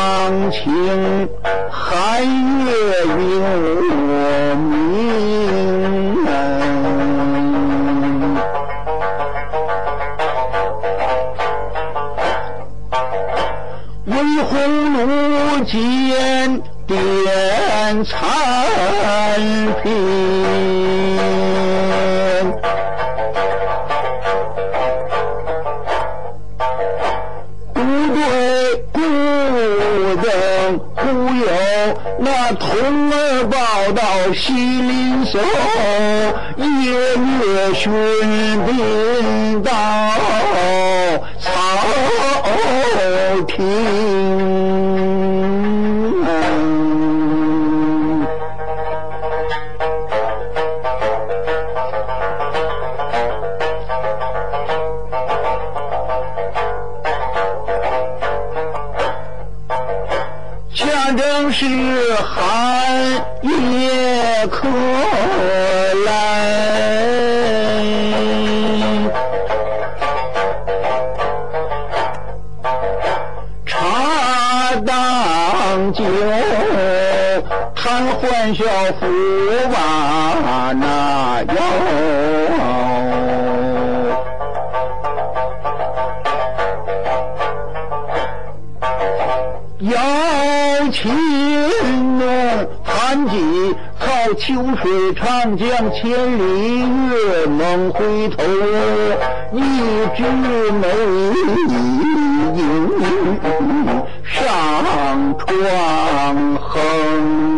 风清，寒月有明。为红炉间点残瓶。忽有那童儿报到西林守，夜夜寻兵到朝廷。正是寒夜可来，茶当酒，谈欢笑福把那腰。摇情浓弹几靠秋水长江千里月，梦回头一枝梅上窗横。